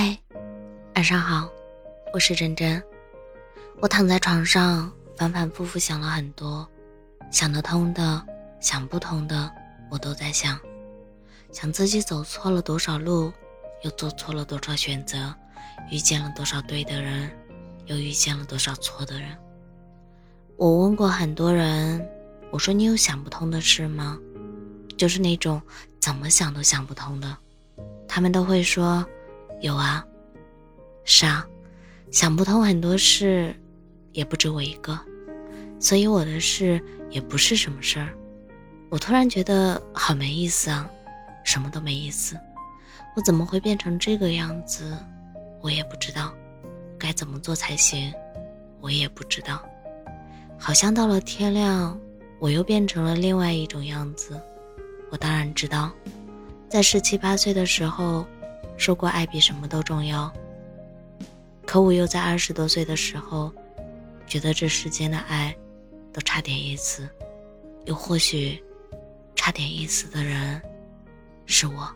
嗨，晚上好，我是真真。我躺在床上，反反复复想了很多，想得通的，想不通的，我都在想。想自己走错了多少路，又做错了多少选择，遇见了多少对的人，又遇见了多少错的人。我问过很多人，我说你有想不通的事吗？就是那种怎么想都想不通的，他们都会说。有啊，是啊，想不通很多事，也不止我一个，所以我的事也不是什么事儿。我突然觉得好没意思啊，什么都没意思。我怎么会变成这个样子？我也不知道，该怎么做才行？我也不知道。好像到了天亮，我又变成了另外一种样子。我当然知道，在十七八岁的时候。说过爱比什么都重要，可我又在二十多岁的时候，觉得这世间的爱，都差点意思，又或许，差点意思的人，是我。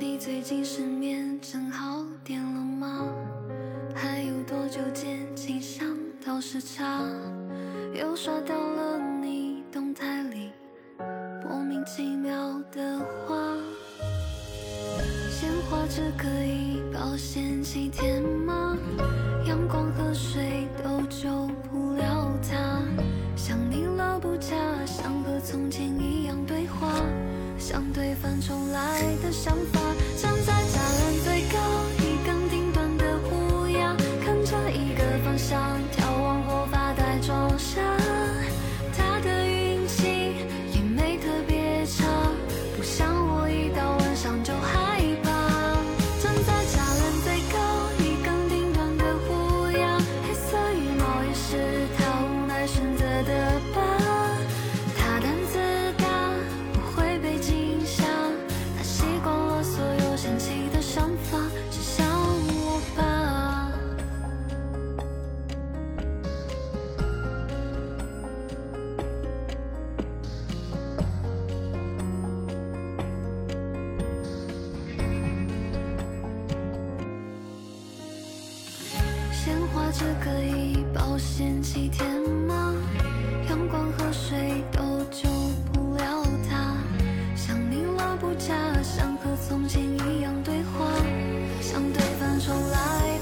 你最近失眠，正好点了吗？还有多久见？请上倒时差，又刷到了你动态里莫名其妙的话。鲜花只可以保鲜几天吗？阳光和水都救不了它。想你了不假，想和从前一样对话，想推翻重来的想法。这可以保鲜几天吗？阳光和水都救不了他像你我不假想和从前一样对话。像对方重来